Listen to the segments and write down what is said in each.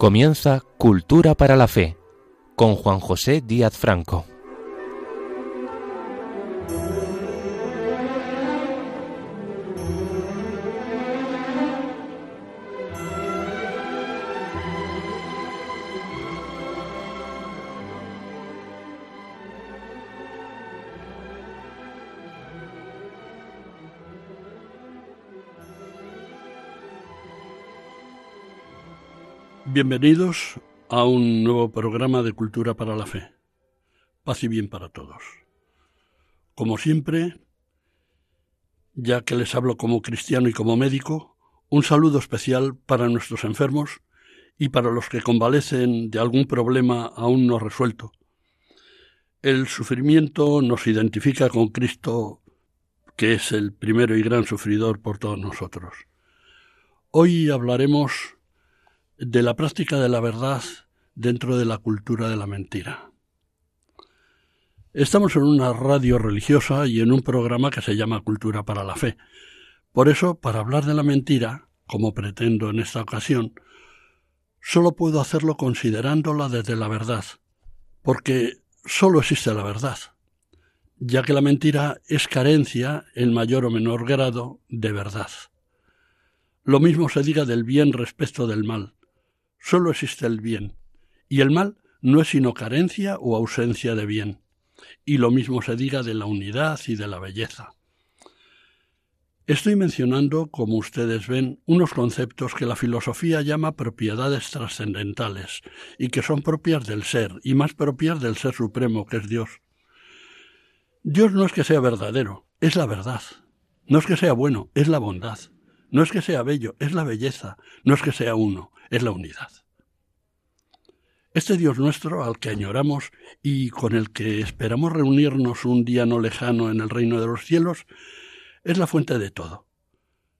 Comienza Cultura para la Fe con Juan José Díaz Franco. Bienvenidos a un nuevo programa de Cultura para la Fe. Paz y bien para todos. Como siempre, ya que les hablo como cristiano y como médico, un saludo especial para nuestros enfermos y para los que convalecen de algún problema aún no resuelto. El sufrimiento nos identifica con Cristo, que es el primero y gran sufridor por todos nosotros. Hoy hablaremos de la práctica de la verdad dentro de la cultura de la mentira. Estamos en una radio religiosa y en un programa que se llama Cultura para la Fe. Por eso, para hablar de la mentira, como pretendo en esta ocasión, solo puedo hacerlo considerándola desde la verdad, porque solo existe la verdad, ya que la mentira es carencia, en mayor o menor grado, de verdad. Lo mismo se diga del bien respecto del mal, solo existe el bien, y el mal no es sino carencia o ausencia de bien. Y lo mismo se diga de la unidad y de la belleza. Estoy mencionando, como ustedes ven, unos conceptos que la filosofía llama propiedades trascendentales y que son propias del ser y más propias del ser supremo que es Dios. Dios no es que sea verdadero, es la verdad. No es que sea bueno, es la bondad. No es que sea bello, es la belleza. No es que sea uno, es la unidad. Este Dios nuestro al que añoramos y con el que esperamos reunirnos un día no lejano en el reino de los cielos, es la fuente de todo.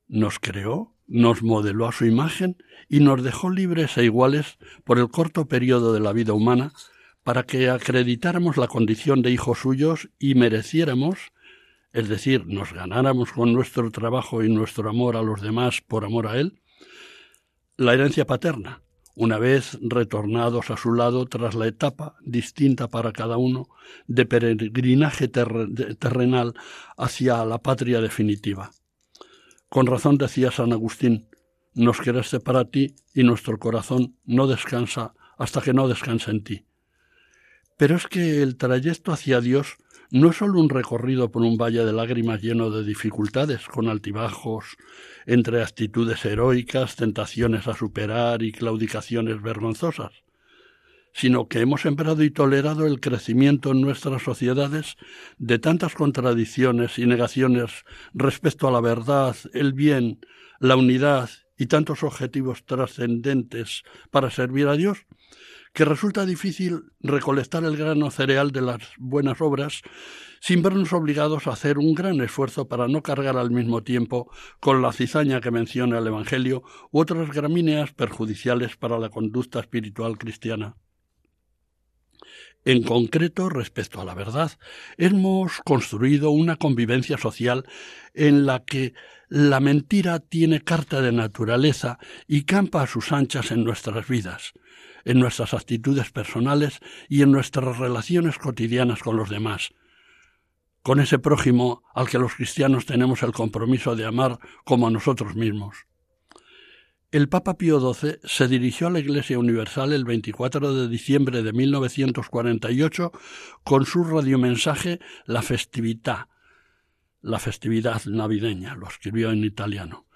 Nos creó, nos modeló a su imagen y nos dejó libres e iguales por el corto periodo de la vida humana para que acreditáramos la condición de hijos suyos y mereciéramos, es decir, nos ganáramos con nuestro trabajo y nuestro amor a los demás por amor a Él, la herencia paterna, una vez retornados a su lado tras la etapa, distinta para cada uno, de peregrinaje terrenal hacia la patria definitiva. Con razón decía San Agustín, nos quereste para ti y nuestro corazón no descansa hasta que no descanse en ti. Pero es que el trayecto hacia Dios no es solo un recorrido por un valle de lágrimas lleno de dificultades, con altibajos, entre actitudes heroicas, tentaciones a superar y claudicaciones vergonzosas, sino que hemos sembrado y tolerado el crecimiento en nuestras sociedades de tantas contradicciones y negaciones respecto a la verdad, el bien, la unidad y tantos objetivos trascendentes para servir a Dios, que resulta difícil recolectar el grano cereal de las buenas obras sin vernos obligados a hacer un gran esfuerzo para no cargar al mismo tiempo con la cizaña que menciona el Evangelio u otras gramíneas perjudiciales para la conducta espiritual cristiana. En concreto, respecto a la verdad, hemos construido una convivencia social en la que la mentira tiene carta de naturaleza y campa a sus anchas en nuestras vidas, en nuestras actitudes personales y en nuestras relaciones cotidianas con los demás, con ese prójimo al que los cristianos tenemos el compromiso de amar como a nosotros mismos. El Papa Pío XII se dirigió a la Iglesia Universal el 24 de diciembre de 1948 con su radiomensaje La Festività, la festividad navideña, lo escribió en italiano,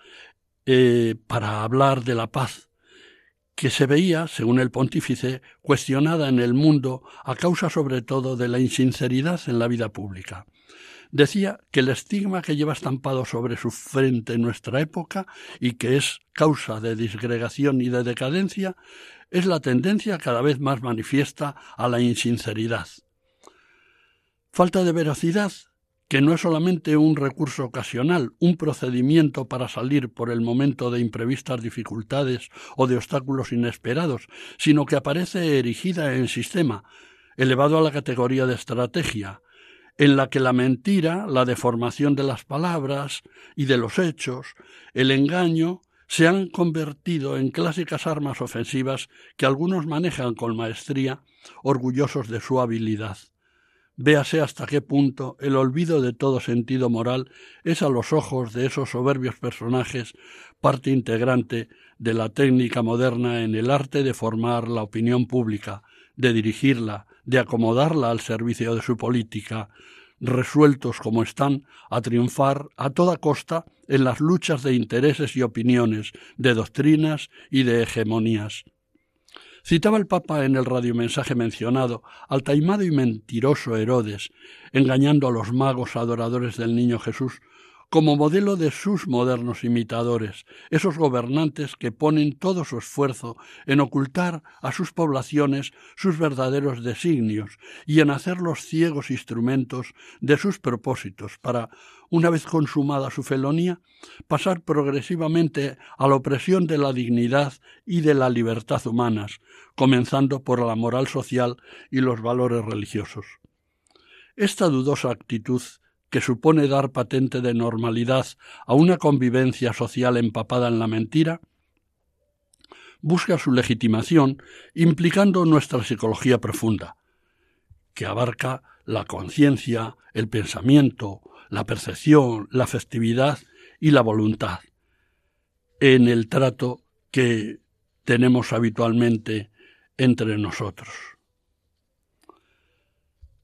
eh, para hablar de la paz, que se veía, según el pontífice, cuestionada en el mundo a causa sobre todo de la insinceridad en la vida pública. Decía que el estigma que lleva estampado sobre su frente en nuestra época y que es causa de disgregación y de decadencia es la tendencia cada vez más manifiesta a la insinceridad. Falta de veracidad, que no es solamente un recurso ocasional, un procedimiento para salir por el momento de imprevistas dificultades o de obstáculos inesperados, sino que aparece erigida en sistema, elevado a la categoría de estrategia, en la que la mentira, la deformación de las palabras y de los hechos, el engaño, se han convertido en clásicas armas ofensivas que algunos manejan con maestría, orgullosos de su habilidad. Véase hasta qué punto el olvido de todo sentido moral es a los ojos de esos soberbios personajes parte integrante de la técnica moderna en el arte de formar la opinión pública, de dirigirla, de acomodarla al servicio de su política, resueltos como están a triunfar a toda costa en las luchas de intereses y opiniones, de doctrinas y de hegemonías. Citaba el Papa en el radiomensaje mencionado al taimado y mentiroso Herodes, engañando a los magos adoradores del niño Jesús como modelo de sus modernos imitadores, esos gobernantes que ponen todo su esfuerzo en ocultar a sus poblaciones sus verdaderos designios y en hacerlos ciegos instrumentos de sus propósitos para, una vez consumada su felonía, pasar progresivamente a la opresión de la dignidad y de la libertad humanas, comenzando por la moral social y los valores religiosos. Esta dudosa actitud que supone dar patente de normalidad a una convivencia social empapada en la mentira, busca su legitimación implicando nuestra psicología profunda, que abarca la conciencia, el pensamiento, la percepción, la festividad y la voluntad, en el trato que tenemos habitualmente entre nosotros.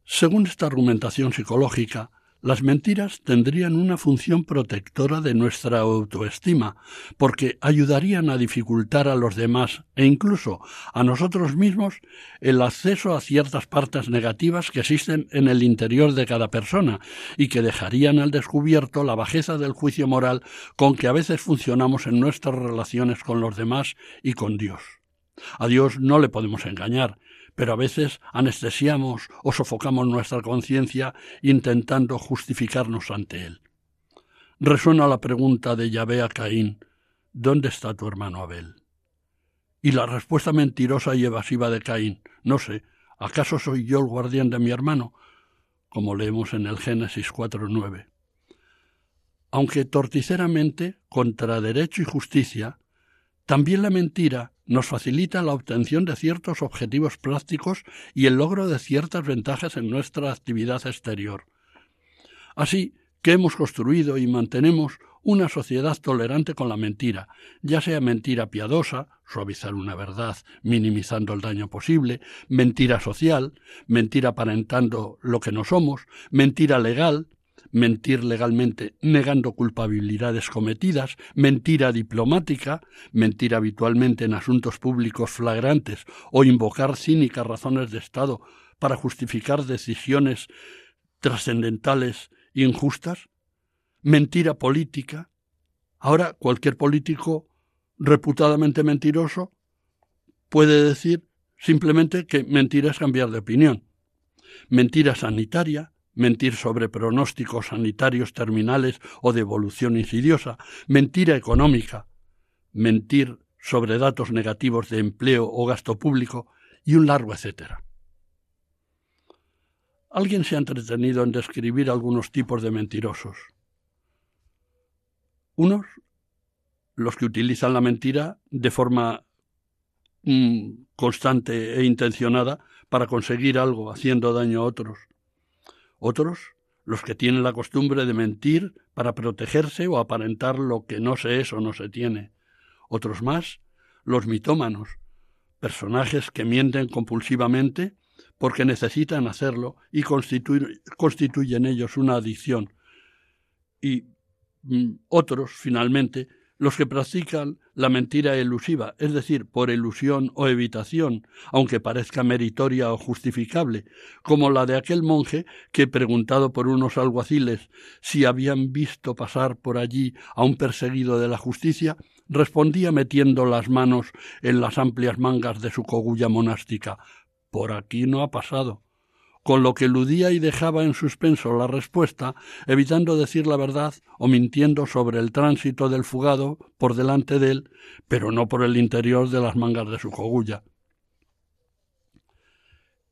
Según esta argumentación psicológica, las mentiras tendrían una función protectora de nuestra autoestima, porque ayudarían a dificultar a los demás e incluso a nosotros mismos el acceso a ciertas partes negativas que existen en el interior de cada persona y que dejarían al descubierto la bajeza del juicio moral con que a veces funcionamos en nuestras relaciones con los demás y con Dios. A Dios no le podemos engañar, pero a veces anestesiamos o sofocamos nuestra conciencia intentando justificarnos ante él. Resuena la pregunta de Yahvé a Caín ¿Dónde está tu hermano Abel? Y la respuesta mentirosa y evasiva de Caín No sé, ¿acaso soy yo el guardián de mi hermano? como leemos en el Génesis 4.9. Aunque torticeramente, contra derecho y justicia, también la mentira nos facilita la obtención de ciertos objetivos prácticos y el logro de ciertas ventajas en nuestra actividad exterior. Así que hemos construido y mantenemos una sociedad tolerante con la mentira, ya sea mentira piadosa, suavizar una verdad, minimizando el daño posible, mentira social, mentira aparentando lo que no somos, mentira legal, mentir legalmente negando culpabilidades cometidas, mentira diplomática, mentir habitualmente en asuntos públicos flagrantes o invocar cínicas razones de Estado para justificar decisiones trascendentales injustas, mentira política. Ahora cualquier político reputadamente mentiroso puede decir simplemente que mentira es cambiar de opinión. Mentira sanitaria, mentir sobre pronósticos sanitarios terminales o de evolución insidiosa, mentira económica, mentir sobre datos negativos de empleo o gasto público y un largo etcétera. Alguien se ha entretenido en describir algunos tipos de mentirosos. Unos, los que utilizan la mentira de forma mm, constante e intencionada para conseguir algo haciendo daño a otros. Otros, los que tienen la costumbre de mentir para protegerse o aparentar lo que no se es o no se tiene. Otros más, los mitómanos, personajes que mienten compulsivamente porque necesitan hacerlo y constituyen ellos una adicción. Y mm, otros, finalmente, los que practican la mentira elusiva, es decir, por ilusión o evitación, aunque parezca meritoria o justificable, como la de aquel monje que, preguntado por unos alguaciles si habían visto pasar por allí a un perseguido de la justicia, respondía metiendo las manos en las amplias mangas de su cogulla monástica Por aquí no ha pasado con lo que eludía y dejaba en suspenso la respuesta, evitando decir la verdad o mintiendo sobre el tránsito del fugado por delante de él, pero no por el interior de las mangas de su cogulla.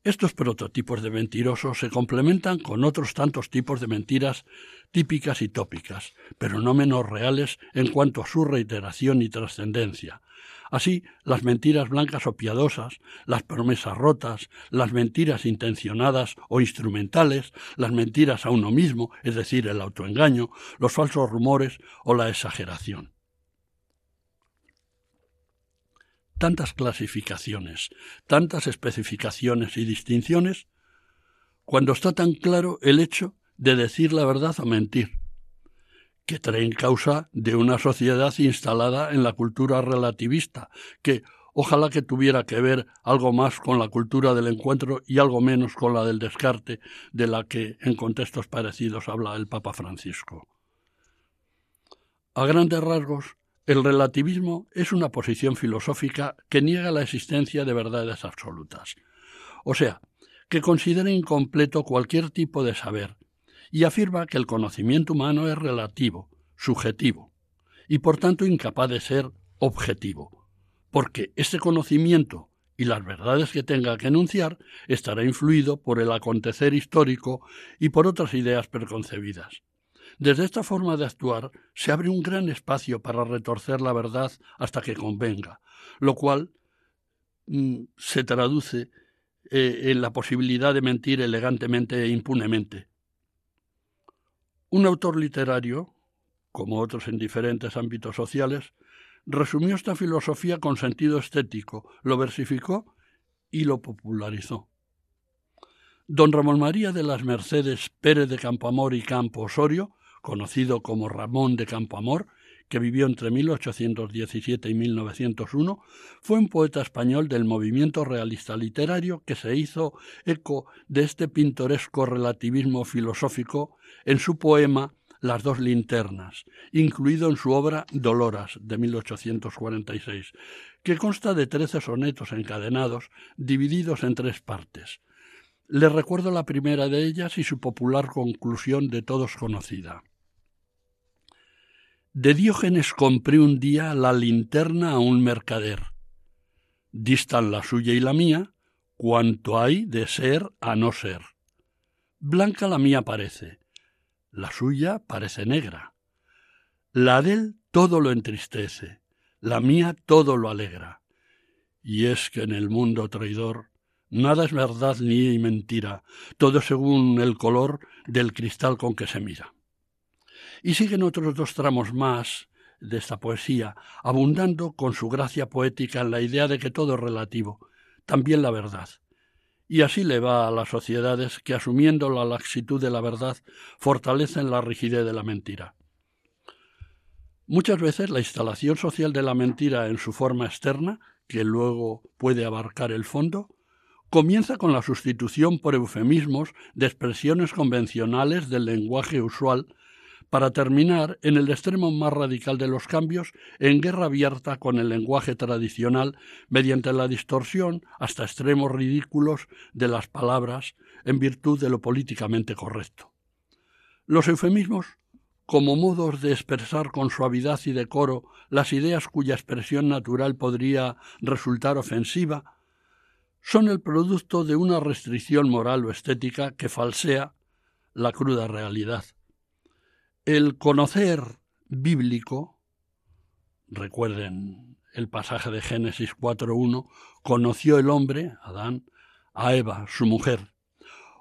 Estos prototipos de mentirosos se complementan con otros tantos tipos de mentiras típicas y tópicas, pero no menos reales en cuanto a su reiteración y trascendencia. Así, las mentiras blancas o piadosas, las promesas rotas, las mentiras intencionadas o instrumentales, las mentiras a uno mismo, es decir, el autoengaño, los falsos rumores o la exageración. tantas clasificaciones, tantas especificaciones y distinciones, cuando está tan claro el hecho de decir la verdad o mentir, que traen causa de una sociedad instalada en la cultura relativista, que ojalá que tuviera que ver algo más con la cultura del encuentro y algo menos con la del descarte, de la que en contextos parecidos habla el Papa Francisco. A grandes rasgos, el relativismo es una posición filosófica que niega la existencia de verdades absolutas, o sea, que considera incompleto cualquier tipo de saber, y afirma que el conocimiento humano es relativo, subjetivo, y por tanto incapaz de ser objetivo, porque este conocimiento y las verdades que tenga que enunciar estará influido por el acontecer histórico y por otras ideas preconcebidas. Desde esta forma de actuar se abre un gran espacio para retorcer la verdad hasta que convenga, lo cual mm, se traduce eh, en la posibilidad de mentir elegantemente e impunemente. Un autor literario, como otros en diferentes ámbitos sociales, resumió esta filosofía con sentido estético, lo versificó y lo popularizó. Don Ramón María de las Mercedes Pérez de Campoamor y Campo Osorio conocido como Ramón de Campoamor, que vivió entre 1817 y 1901, fue un poeta español del movimiento realista literario que se hizo eco de este pintoresco relativismo filosófico en su poema Las dos linternas, incluido en su obra Doloras de 1846, que consta de trece sonetos encadenados divididos en tres partes. Le recuerdo la primera de ellas y su popular conclusión de todos conocida. De Diógenes compré un día la linterna a un mercader. Distan la suya y la mía cuanto hay de ser a no ser. Blanca la mía parece, la suya parece negra. La de él todo lo entristece, la mía todo lo alegra. Y es que en el mundo traidor nada es verdad ni mentira, todo según el color del cristal con que se mira. Y siguen otros dos tramos más de esta poesía, abundando con su gracia poética en la idea de que todo es relativo, también la verdad. Y así le va a las sociedades que, asumiendo la laxitud de la verdad, fortalecen la rigidez de la mentira. Muchas veces la instalación social de la mentira en su forma externa, que luego puede abarcar el fondo, comienza con la sustitución por eufemismos de expresiones convencionales del lenguaje usual para terminar, en el extremo más radical de los cambios, en guerra abierta con el lenguaje tradicional mediante la distorsión hasta extremos ridículos de las palabras en virtud de lo políticamente correcto. Los eufemismos, como modos de expresar con suavidad y decoro las ideas cuya expresión natural podría resultar ofensiva, son el producto de una restricción moral o estética que falsea la cruda realidad. El conocer bíblico, recuerden el pasaje de Génesis 4.1, conoció el hombre, Adán, a Eva, su mujer,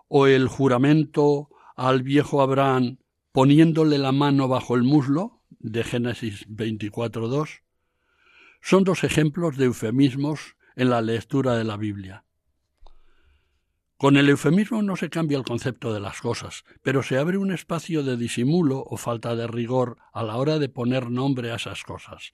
o el juramento al viejo Abraham poniéndole la mano bajo el muslo, de Génesis 24.2, son dos ejemplos de eufemismos en la lectura de la Biblia. Con el eufemismo no se cambia el concepto de las cosas, pero se abre un espacio de disimulo o falta de rigor a la hora de poner nombre a esas cosas.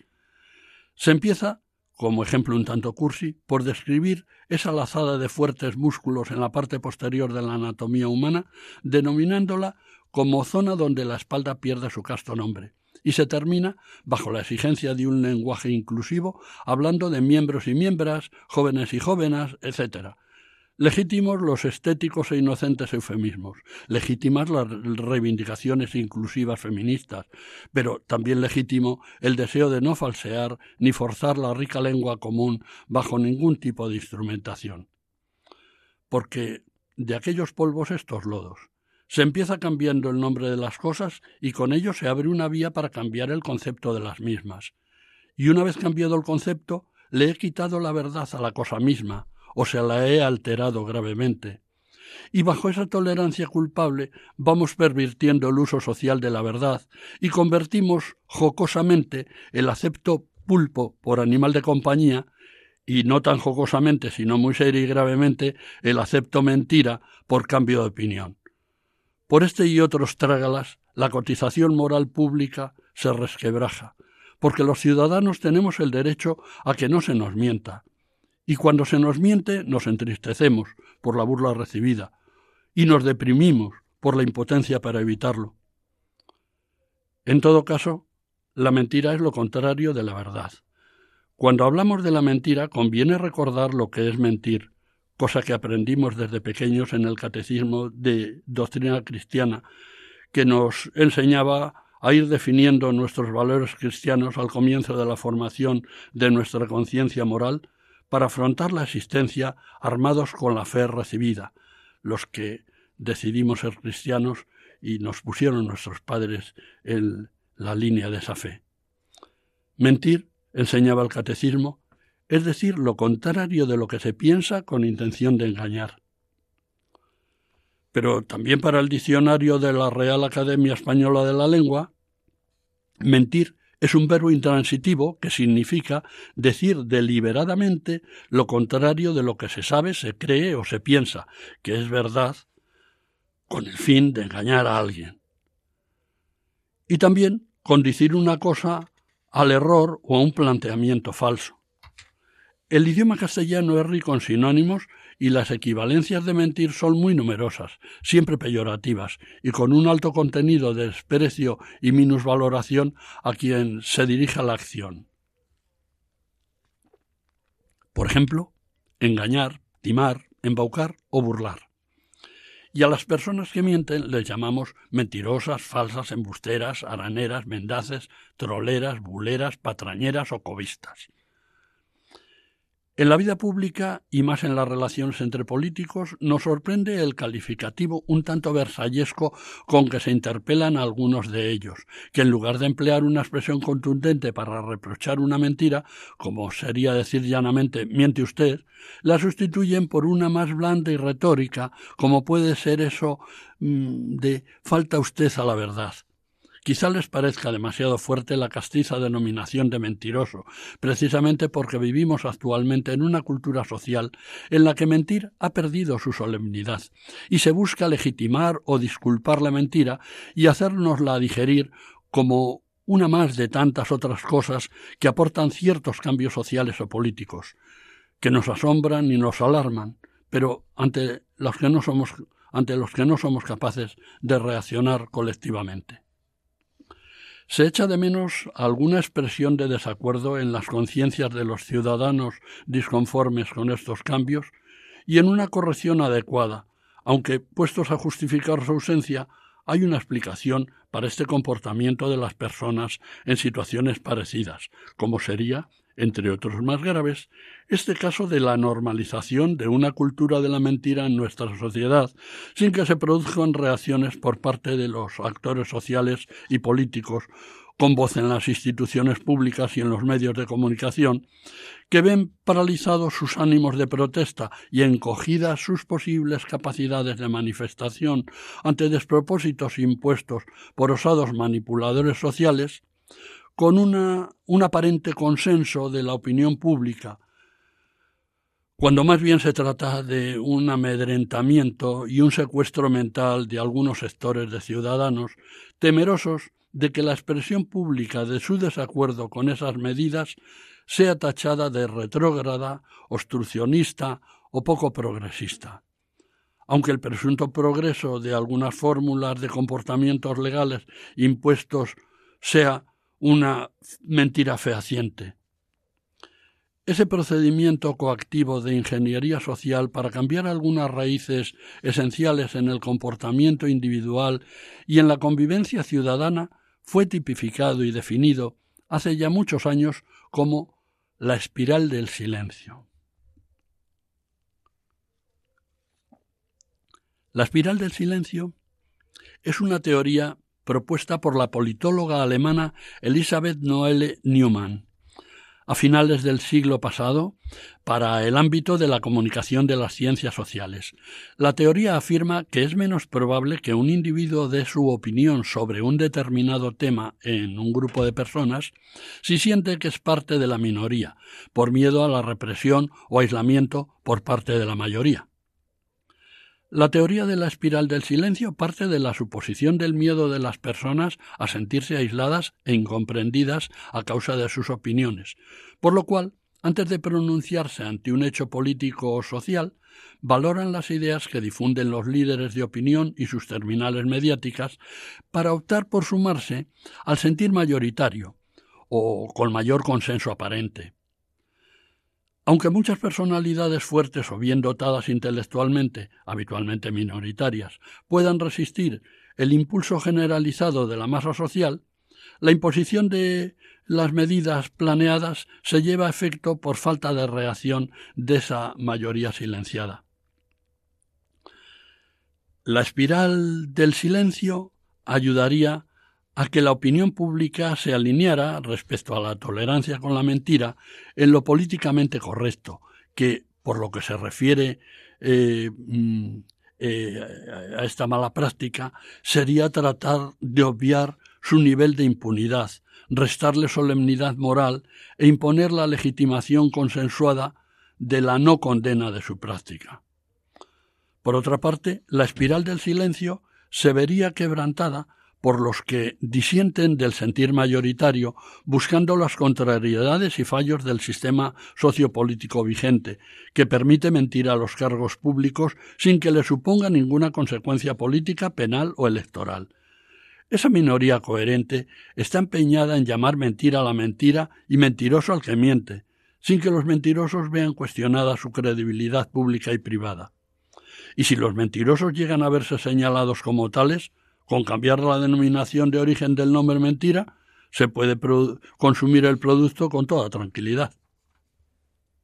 Se empieza, como ejemplo un tanto cursi, por describir esa lazada de fuertes músculos en la parte posterior de la anatomía humana, denominándola como zona donde la espalda pierde su casto nombre, y se termina, bajo la exigencia de un lenguaje inclusivo, hablando de miembros y miembras, jóvenes y jóvenes, etc., Legítimos los estéticos e inocentes eufemismos, legítimas las reivindicaciones inclusivas feministas, pero también legítimo el deseo de no falsear ni forzar la rica lengua común bajo ningún tipo de instrumentación. porque de aquellos polvos estos lodos. Se empieza cambiando el nombre de las cosas y con ello se abre una vía para cambiar el concepto de las mismas. Y una vez cambiado el concepto, le he quitado la verdad a la cosa misma, o se la he alterado gravemente. Y bajo esa tolerancia culpable vamos pervirtiendo el uso social de la verdad y convertimos jocosamente el acepto pulpo por animal de compañía y no tan jocosamente, sino muy seria y gravemente, el acepto mentira por cambio de opinión. Por este y otros trágalas, la cotización moral pública se resquebraja, porque los ciudadanos tenemos el derecho a que no se nos mienta. Y cuando se nos miente, nos entristecemos por la burla recibida, y nos deprimimos por la impotencia para evitarlo. En todo caso, la mentira es lo contrario de la verdad. Cuando hablamos de la mentira, conviene recordar lo que es mentir, cosa que aprendimos desde pequeños en el catecismo de doctrina cristiana, que nos enseñaba a ir definiendo nuestros valores cristianos al comienzo de la formación de nuestra conciencia moral para afrontar la existencia armados con la fe recibida, los que decidimos ser cristianos y nos pusieron nuestros padres en la línea de esa fe. Mentir, enseñaba el catecismo, es decir, lo contrario de lo que se piensa con intención de engañar. Pero también para el diccionario de la Real Academia Española de la Lengua, mentir es un verbo intransitivo que significa decir deliberadamente lo contrario de lo que se sabe, se cree o se piensa, que es verdad, con el fin de engañar a alguien. Y también condicir una cosa al error o a un planteamiento falso. El idioma castellano es rico en sinónimos y las equivalencias de mentir son muy numerosas, siempre peyorativas, y con un alto contenido de desprecio y minusvaloración a quien se dirija la acción. Por ejemplo, engañar, timar, embaucar o burlar. Y a las personas que mienten les llamamos mentirosas, falsas, embusteras, araneras, mendaces, troleras, buleras, patrañeras o cobistas. En la vida pública y más en las relaciones entre políticos nos sorprende el calificativo un tanto versallesco con que se interpelan algunos de ellos, que en lugar de emplear una expresión contundente para reprochar una mentira, como sería decir llanamente miente usted, la sustituyen por una más blanda y retórica, como puede ser eso mm, de falta usted a la verdad. Quizá les parezca demasiado fuerte la castiza denominación de mentiroso, precisamente porque vivimos actualmente en una cultura social en la que mentir ha perdido su solemnidad, y se busca legitimar o disculpar la mentira y hacernosla digerir como una más de tantas otras cosas que aportan ciertos cambios sociales o políticos, que nos asombran y nos alarman, pero ante los que no somos, ante los que no somos capaces de reaccionar colectivamente. Se echa de menos alguna expresión de desacuerdo en las conciencias de los ciudadanos disconformes con estos cambios y en una corrección adecuada, aunque, puestos a justificar su ausencia, hay una explicación para este comportamiento de las personas en situaciones parecidas, como sería entre otros más graves, este caso de la normalización de una cultura de la mentira en nuestra sociedad, sin que se produzcan reacciones por parte de los actores sociales y políticos con voz en las instituciones públicas y en los medios de comunicación, que ven paralizados sus ánimos de protesta y encogidas sus posibles capacidades de manifestación ante despropósitos impuestos por osados manipuladores sociales, con una, un aparente consenso de la opinión pública, cuando más bien se trata de un amedrentamiento y un secuestro mental de algunos sectores de ciudadanos temerosos de que la expresión pública de su desacuerdo con esas medidas sea tachada de retrógrada, obstruccionista o poco progresista. Aunque el presunto progreso de algunas fórmulas de comportamientos legales impuestos sea una mentira fehaciente. Ese procedimiento coactivo de ingeniería social para cambiar algunas raíces esenciales en el comportamiento individual y en la convivencia ciudadana fue tipificado y definido hace ya muchos años como la espiral del silencio. La espiral del silencio es una teoría propuesta por la politóloga alemana Elisabeth Noelle Neumann a finales del siglo pasado para el ámbito de la comunicación de las ciencias sociales. La teoría afirma que es menos probable que un individuo dé su opinión sobre un determinado tema en un grupo de personas si siente que es parte de la minoría, por miedo a la represión o aislamiento por parte de la mayoría. La teoría de la espiral del silencio parte de la suposición del miedo de las personas a sentirse aisladas e incomprendidas a causa de sus opiniones, por lo cual, antes de pronunciarse ante un hecho político o social, valoran las ideas que difunden los líderes de opinión y sus terminales mediáticas para optar por sumarse al sentir mayoritario o con mayor consenso aparente. Aunque muchas personalidades fuertes o bien dotadas intelectualmente, habitualmente minoritarias, puedan resistir el impulso generalizado de la masa social, la imposición de las medidas planeadas se lleva a efecto por falta de reacción de esa mayoría silenciada. La espiral del silencio ayudaría a que la opinión pública se alineara respecto a la tolerancia con la mentira en lo políticamente correcto, que, por lo que se refiere eh, mm, eh, a esta mala práctica, sería tratar de obviar su nivel de impunidad, restarle solemnidad moral e imponer la legitimación consensuada de la no condena de su práctica. Por otra parte, la espiral del silencio se vería quebrantada por los que disienten del sentir mayoritario, buscando las contrariedades y fallos del sistema sociopolítico vigente, que permite mentir a los cargos públicos sin que le suponga ninguna consecuencia política, penal o electoral. Esa minoría coherente está empeñada en llamar mentira a la mentira y mentiroso al que miente, sin que los mentirosos vean cuestionada su credibilidad pública y privada. Y si los mentirosos llegan a verse señalados como tales, con cambiar la denominación de origen del nombre mentira, se puede consumir el producto con toda tranquilidad.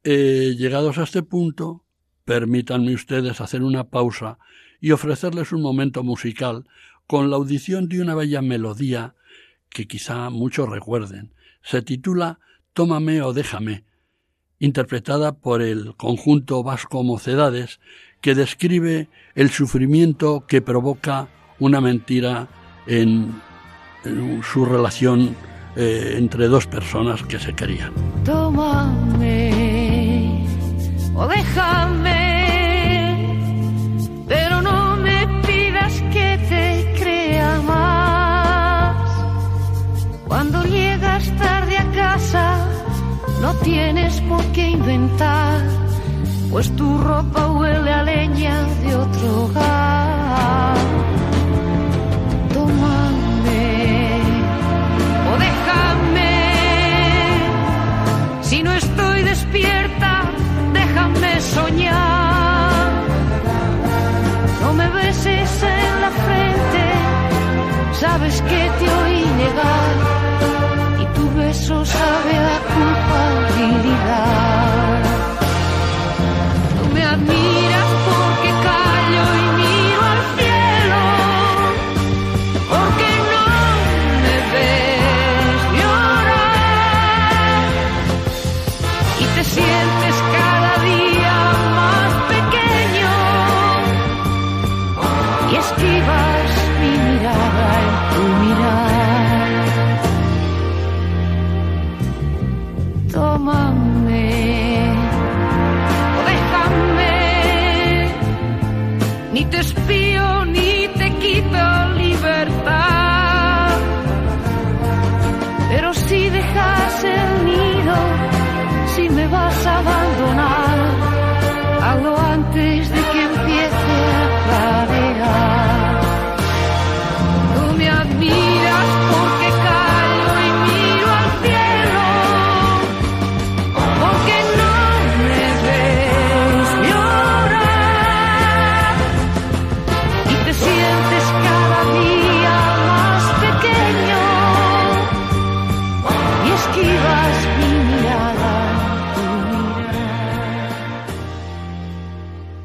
Eh, llegados a este punto, permítanme ustedes hacer una pausa y ofrecerles un momento musical con la audición de una bella melodía que quizá muchos recuerden. Se titula Tómame o déjame, interpretada por el conjunto vasco Mocedades, que describe el sufrimiento que provoca una mentira en, su relación eh, entre dos personas que se querían. Tómame o déjame, pero no me pidas que te crea más. Cuando llegas tarde a casa, no tienes por qué inventar, pues tu ropa huele a leña de otro hogar. Sabes que te oí llegar. Y tu beso sabe a culpabilidad.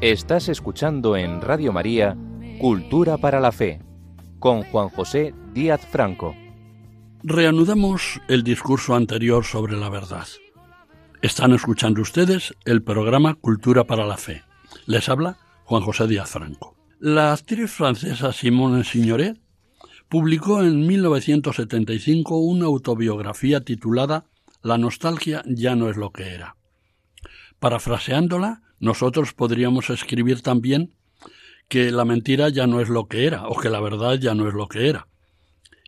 Estás escuchando en Radio María Cultura para la Fe, con Juan José Díaz Franco. Reanudamos el discurso anterior sobre la verdad. Están escuchando ustedes el programa Cultura para la Fe. Les habla Juan José Díaz Franco. La actriz francesa Simone Signoret publicó en 1975 una autobiografía titulada La nostalgia ya no es lo que era. Parafraseándola, nosotros podríamos escribir también que la mentira ya no es lo que era, o que la verdad ya no es lo que era.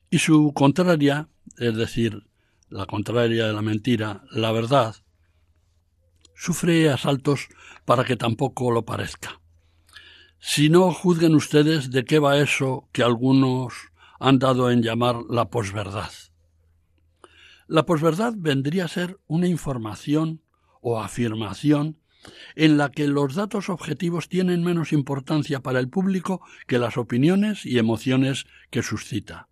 Y su contraria, es decir, la contraria de la mentira, la verdad, sufre asaltos para que tampoco lo parezca. Si no, juzguen ustedes de qué va eso que algunos han dado en llamar la posverdad. La posverdad vendría a ser una información o afirmación en la que los datos objetivos tienen menos importancia para el público que las opiniones y emociones que suscita.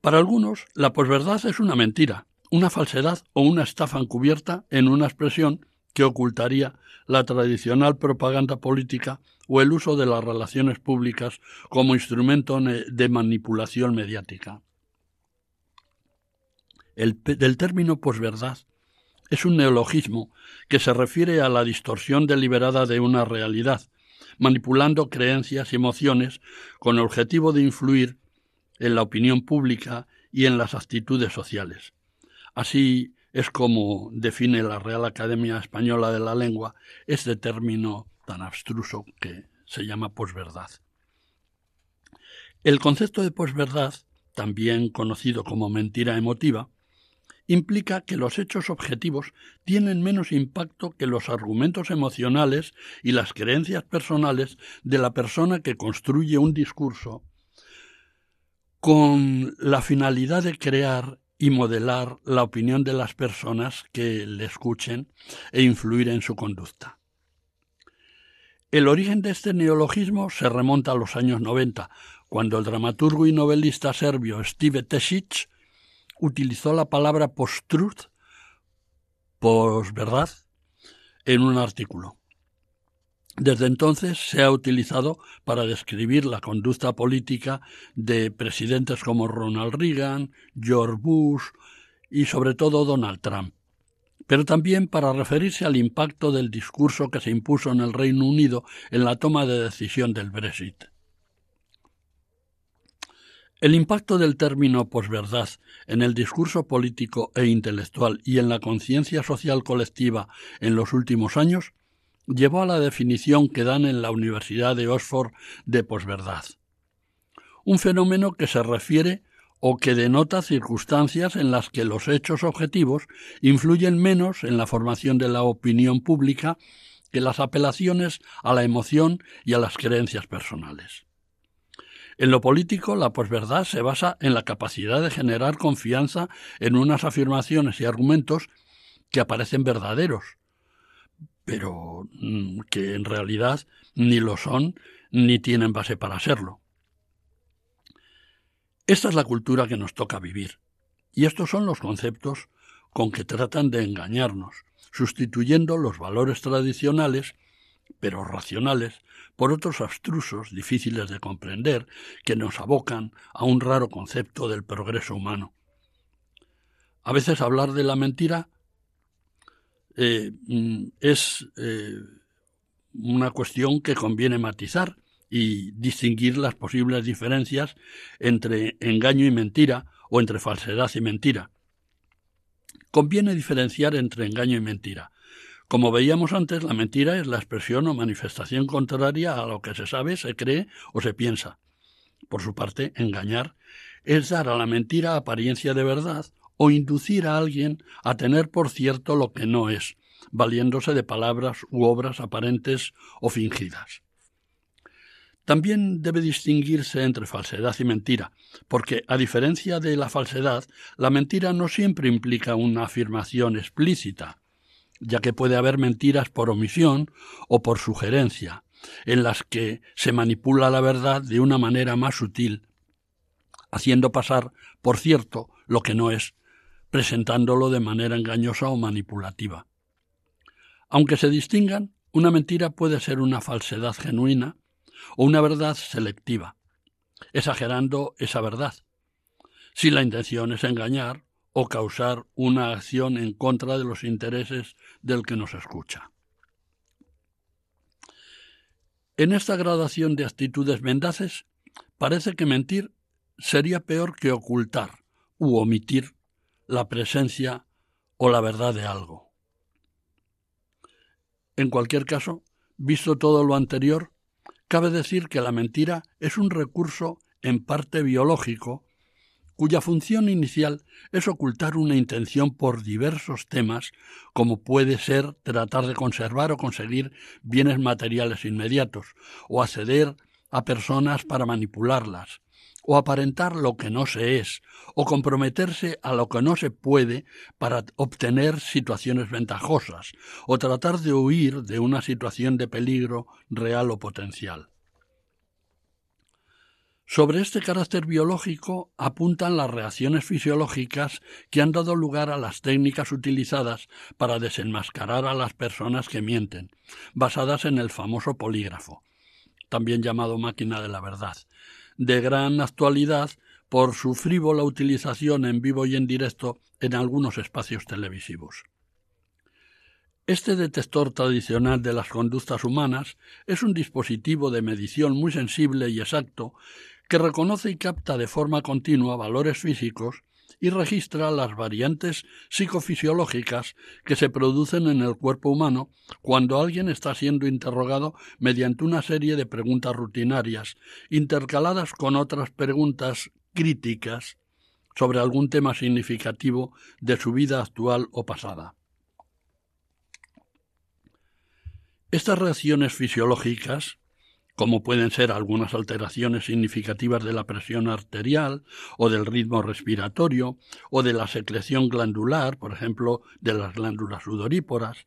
Para algunos, la posverdad es una mentira, una falsedad o una estafa encubierta en una expresión que ocultaría la tradicional propaganda política o el uso de las relaciones públicas como instrumento de manipulación mediática. El del término posverdad es un neologismo que se refiere a la distorsión deliberada de una realidad, manipulando creencias y emociones con el objetivo de influir en la opinión pública y en las actitudes sociales. Así es como define la Real Academia Española de la Lengua este término tan abstruso que se llama posverdad. El concepto de posverdad, también conocido como mentira emotiva, implica que los hechos objetivos tienen menos impacto que los argumentos emocionales y las creencias personales de la persona que construye un discurso con la finalidad de crear y modelar la opinión de las personas que le escuchen e influir en su conducta. El origen de este neologismo se remonta a los años 90, cuando el dramaturgo y novelista serbio Steve Tesic utilizó la palabra post-truth, verdad en un artículo. Desde entonces se ha utilizado para describir la conducta política de presidentes como Ronald Reagan, George Bush y sobre todo Donald Trump, pero también para referirse al impacto del discurso que se impuso en el Reino Unido en la toma de decisión del Brexit. El impacto del término posverdad en el discurso político e intelectual y en la conciencia social colectiva en los últimos años llevó a la definición que dan en la Universidad de Oxford de posverdad. Un fenómeno que se refiere o que denota circunstancias en las que los hechos objetivos influyen menos en la formación de la opinión pública que las apelaciones a la emoción y a las creencias personales. En lo político, la posverdad se basa en la capacidad de generar confianza en unas afirmaciones y argumentos que aparecen verdaderos, pero mm, que en realidad ni lo son ni tienen base para serlo. Esta es la cultura que nos toca vivir, y estos son los conceptos con que tratan de engañarnos, sustituyendo los valores tradicionales, pero racionales, por otros abstrusos, difíciles de comprender, que nos abocan a un raro concepto del progreso humano. A veces hablar de la mentira eh, mm, es eh, una cuestión que conviene matizar y distinguir las posibles diferencias entre engaño y mentira o entre falsedad y mentira. Conviene diferenciar entre engaño y mentira, como veíamos antes, la mentira es la expresión o manifestación contraria a lo que se sabe, se cree o se piensa. Por su parte, engañar es dar a la mentira apariencia de verdad o inducir a alguien a tener por cierto lo que no es, valiéndose de palabras u obras aparentes o fingidas. También debe distinguirse entre falsedad y mentira, porque, a diferencia de la falsedad, la mentira no siempre implica una afirmación explícita, ya que puede haber mentiras por omisión o por sugerencia, en las que se manipula la verdad de una manera más sutil, haciendo pasar por cierto lo que no es, presentándolo de manera engañosa o manipulativa. Aunque se distingan, una mentira puede ser una falsedad genuina, o una verdad selectiva, exagerando esa verdad, si la intención es engañar o causar una acción en contra de los intereses del que nos escucha. En esta gradación de actitudes mendaces, parece que mentir sería peor que ocultar u omitir la presencia o la verdad de algo. En cualquier caso, visto todo lo anterior, cabe decir que la mentira es un recurso en parte biológico cuya función inicial es ocultar una intención por diversos temas, como puede ser tratar de conservar o conseguir bienes materiales inmediatos, o acceder a personas para manipularlas, o aparentar lo que no se es, o comprometerse a lo que no se puede para obtener situaciones ventajosas, o tratar de huir de una situación de peligro real o potencial. Sobre este carácter biológico apuntan las reacciones fisiológicas que han dado lugar a las técnicas utilizadas para desenmascarar a las personas que mienten, basadas en el famoso polígrafo, también llamado máquina de la verdad, de gran actualidad por su frívola utilización en vivo y en directo en algunos espacios televisivos. Este detector tradicional de las conductas humanas es un dispositivo de medición muy sensible y exacto que reconoce y capta de forma continua valores físicos y registra las variantes psicofisiológicas que se producen en el cuerpo humano cuando alguien está siendo interrogado mediante una serie de preguntas rutinarias, intercaladas con otras preguntas críticas sobre algún tema significativo de su vida actual o pasada. Estas reacciones fisiológicas como pueden ser algunas alteraciones significativas de la presión arterial o del ritmo respiratorio o de la secreción glandular, por ejemplo, de las glándulas sudoríporas,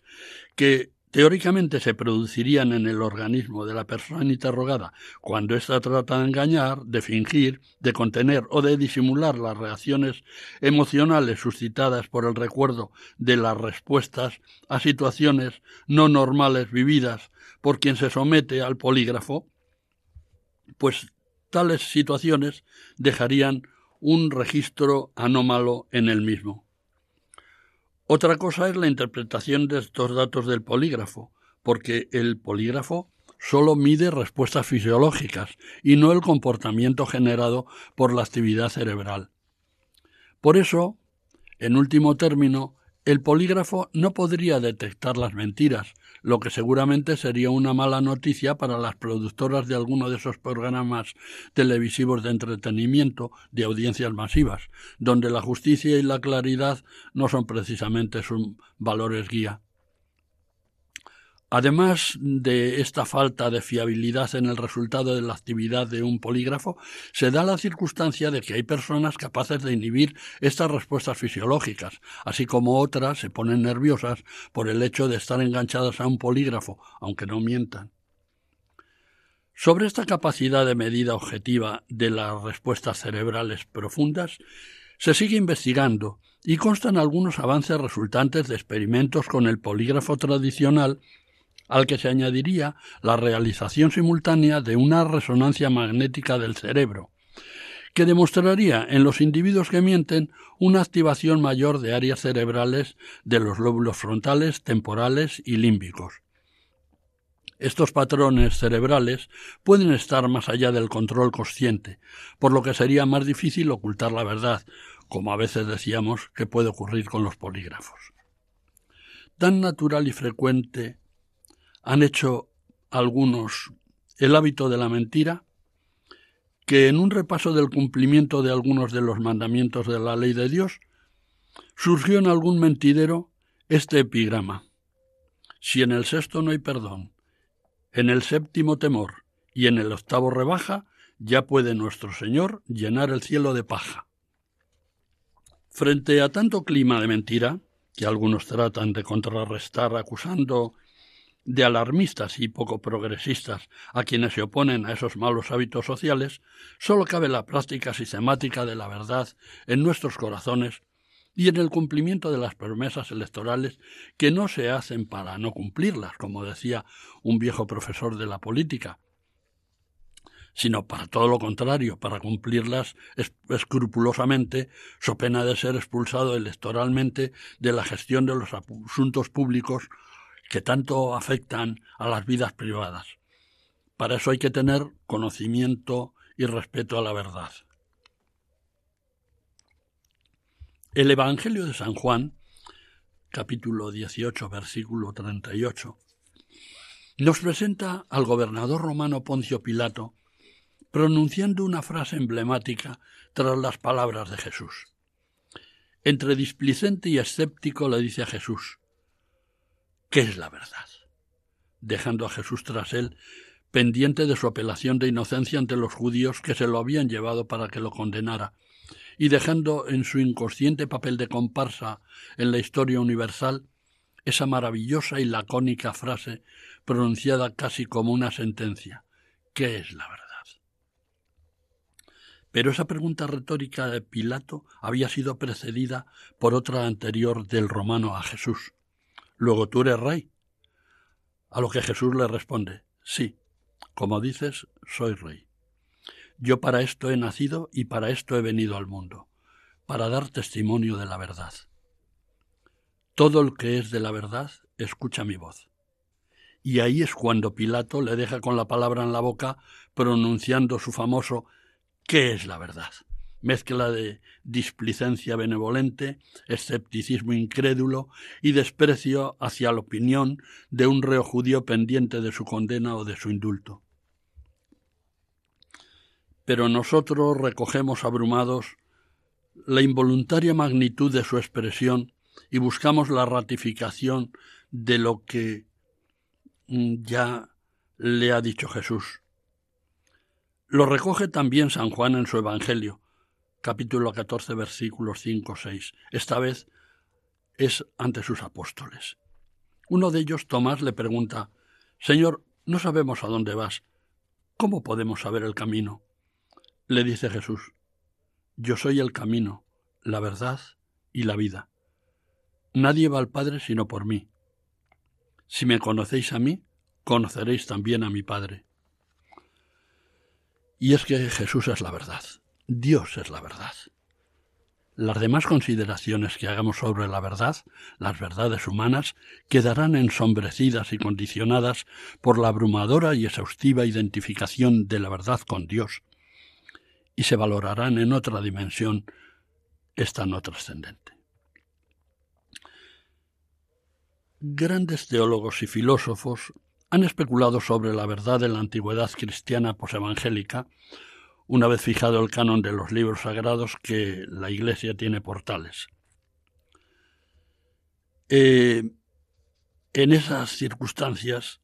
que teóricamente se producirían en el organismo de la persona interrogada cuando ésta trata de engañar, de fingir, de contener o de disimular las reacciones emocionales suscitadas por el recuerdo de las respuestas a situaciones no normales vividas por quien se somete al polígrafo, pues tales situaciones dejarían un registro anómalo en el mismo. Otra cosa es la interpretación de estos datos del polígrafo, porque el polígrafo solo mide respuestas fisiológicas y no el comportamiento generado por la actividad cerebral. Por eso, en último término, el polígrafo no podría detectar las mentiras, lo que seguramente sería una mala noticia para las productoras de alguno de esos programas televisivos de entretenimiento de audiencias masivas, donde la justicia y la claridad no son precisamente sus valores guía. Además de esta falta de fiabilidad en el resultado de la actividad de un polígrafo, se da la circunstancia de que hay personas capaces de inhibir estas respuestas fisiológicas, así como otras se ponen nerviosas por el hecho de estar enganchadas a un polígrafo, aunque no mientan. Sobre esta capacidad de medida objetiva de las respuestas cerebrales profundas, se sigue investigando y constan algunos avances resultantes de experimentos con el polígrafo tradicional al que se añadiría la realización simultánea de una resonancia magnética del cerebro, que demostraría en los individuos que mienten una activación mayor de áreas cerebrales de los lóbulos frontales, temporales y límbicos. Estos patrones cerebrales pueden estar más allá del control consciente, por lo que sería más difícil ocultar la verdad, como a veces decíamos que puede ocurrir con los polígrafos. Tan natural y frecuente han hecho algunos el hábito de la mentira, que en un repaso del cumplimiento de algunos de los mandamientos de la ley de Dios, surgió en algún mentidero este epigrama. Si en el sexto no hay perdón, en el séptimo temor y en el octavo rebaja, ya puede nuestro Señor llenar el cielo de paja. Frente a tanto clima de mentira, que algunos tratan de contrarrestar acusando de alarmistas y poco progresistas a quienes se oponen a esos malos hábitos sociales, sólo cabe la práctica sistemática de la verdad en nuestros corazones y en el cumplimiento de las promesas electorales que no se hacen para no cumplirlas, como decía un viejo profesor de la política, sino para todo lo contrario, para cumplirlas escrupulosamente, so pena de ser expulsado electoralmente de la gestión de los asuntos públicos que tanto afectan a las vidas privadas. Para eso hay que tener conocimiento y respeto a la verdad. El Evangelio de San Juan, capítulo 18, versículo 38, nos presenta al gobernador romano Poncio Pilato pronunciando una frase emblemática tras las palabras de Jesús. Entre displicente y escéptico le dice a Jesús, ¿qué es la verdad? Dejando a Jesús tras él, pendiente de su apelación de inocencia ante los judíos que se lo habían llevado para que lo condenara, y dejando en su inconsciente papel de comparsa en la historia universal esa maravillosa y lacónica frase pronunciada casi como una sentencia. ¿Qué es la verdad? Pero esa pregunta retórica de Pilato había sido precedida por otra anterior del romano a Jesús. Luego tú eres rey. A lo que Jesús le responde, sí, como dices, soy rey. Yo para esto he nacido y para esto he venido al mundo, para dar testimonio de la verdad. Todo el que es de la verdad escucha mi voz. Y ahí es cuando Pilato le deja con la palabra en la boca, pronunciando su famoso ¿Qué es la verdad? Mezcla de displicencia benevolente, escepticismo incrédulo y desprecio hacia la opinión de un reo judío pendiente de su condena o de su indulto. Pero nosotros recogemos abrumados la involuntaria magnitud de su expresión y buscamos la ratificación de lo que mm, ya le ha dicho Jesús. Lo recoge también San Juan en su Evangelio, capítulo 14, versículos 5, 6. Esta vez es ante sus apóstoles. Uno de ellos, Tomás, le pregunta, Señor, no sabemos a dónde vas. ¿Cómo podemos saber el camino? Le dice Jesús, Yo soy el camino, la verdad y la vida. Nadie va al Padre sino por mí. Si me conocéis a mí, conoceréis también a mi Padre. Y es que Jesús es la verdad, Dios es la verdad. Las demás consideraciones que hagamos sobre la verdad, las verdades humanas, quedarán ensombrecidas y condicionadas por la abrumadora y exhaustiva identificación de la verdad con Dios, y se valorarán en otra dimensión, esta no trascendente. Grandes teólogos y filósofos han especulado sobre la verdad de la antigüedad cristiana posevangélica, una vez fijado el canon de los libros sagrados que la Iglesia tiene portales. Eh, en esas circunstancias,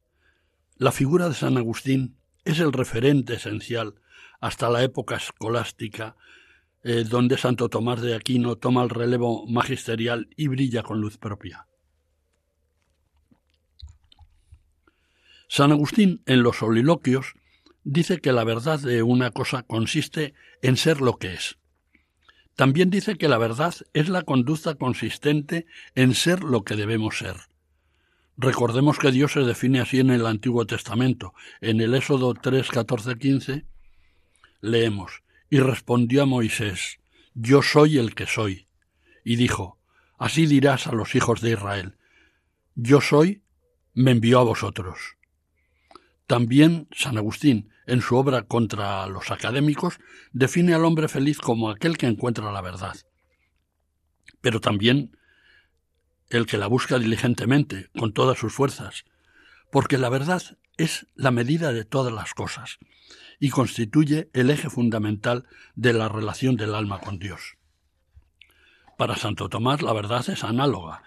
la figura de San Agustín es el referente esencial hasta la época escolástica, eh, donde Santo Tomás de Aquino toma el relevo magisterial y brilla con luz propia. San Agustín, en los soliloquios, dice que la verdad de una cosa consiste en ser lo que es. También dice que la verdad es la conducta consistente en ser lo que debemos ser. Recordemos que Dios se define así en el Antiguo Testamento. En el Éxodo 3, 14, 15 leemos, y respondió a Moisés, Yo soy el que soy. Y dijo, Así dirás a los hijos de Israel, Yo soy, me envió a vosotros. También San Agustín, en su obra contra los académicos, define al hombre feliz como aquel que encuentra la verdad. Pero también el que la busca diligentemente, con todas sus fuerzas, porque la verdad es la medida de todas las cosas y constituye el eje fundamental de la relación del alma con Dios. Para Santo Tomás la verdad es análoga,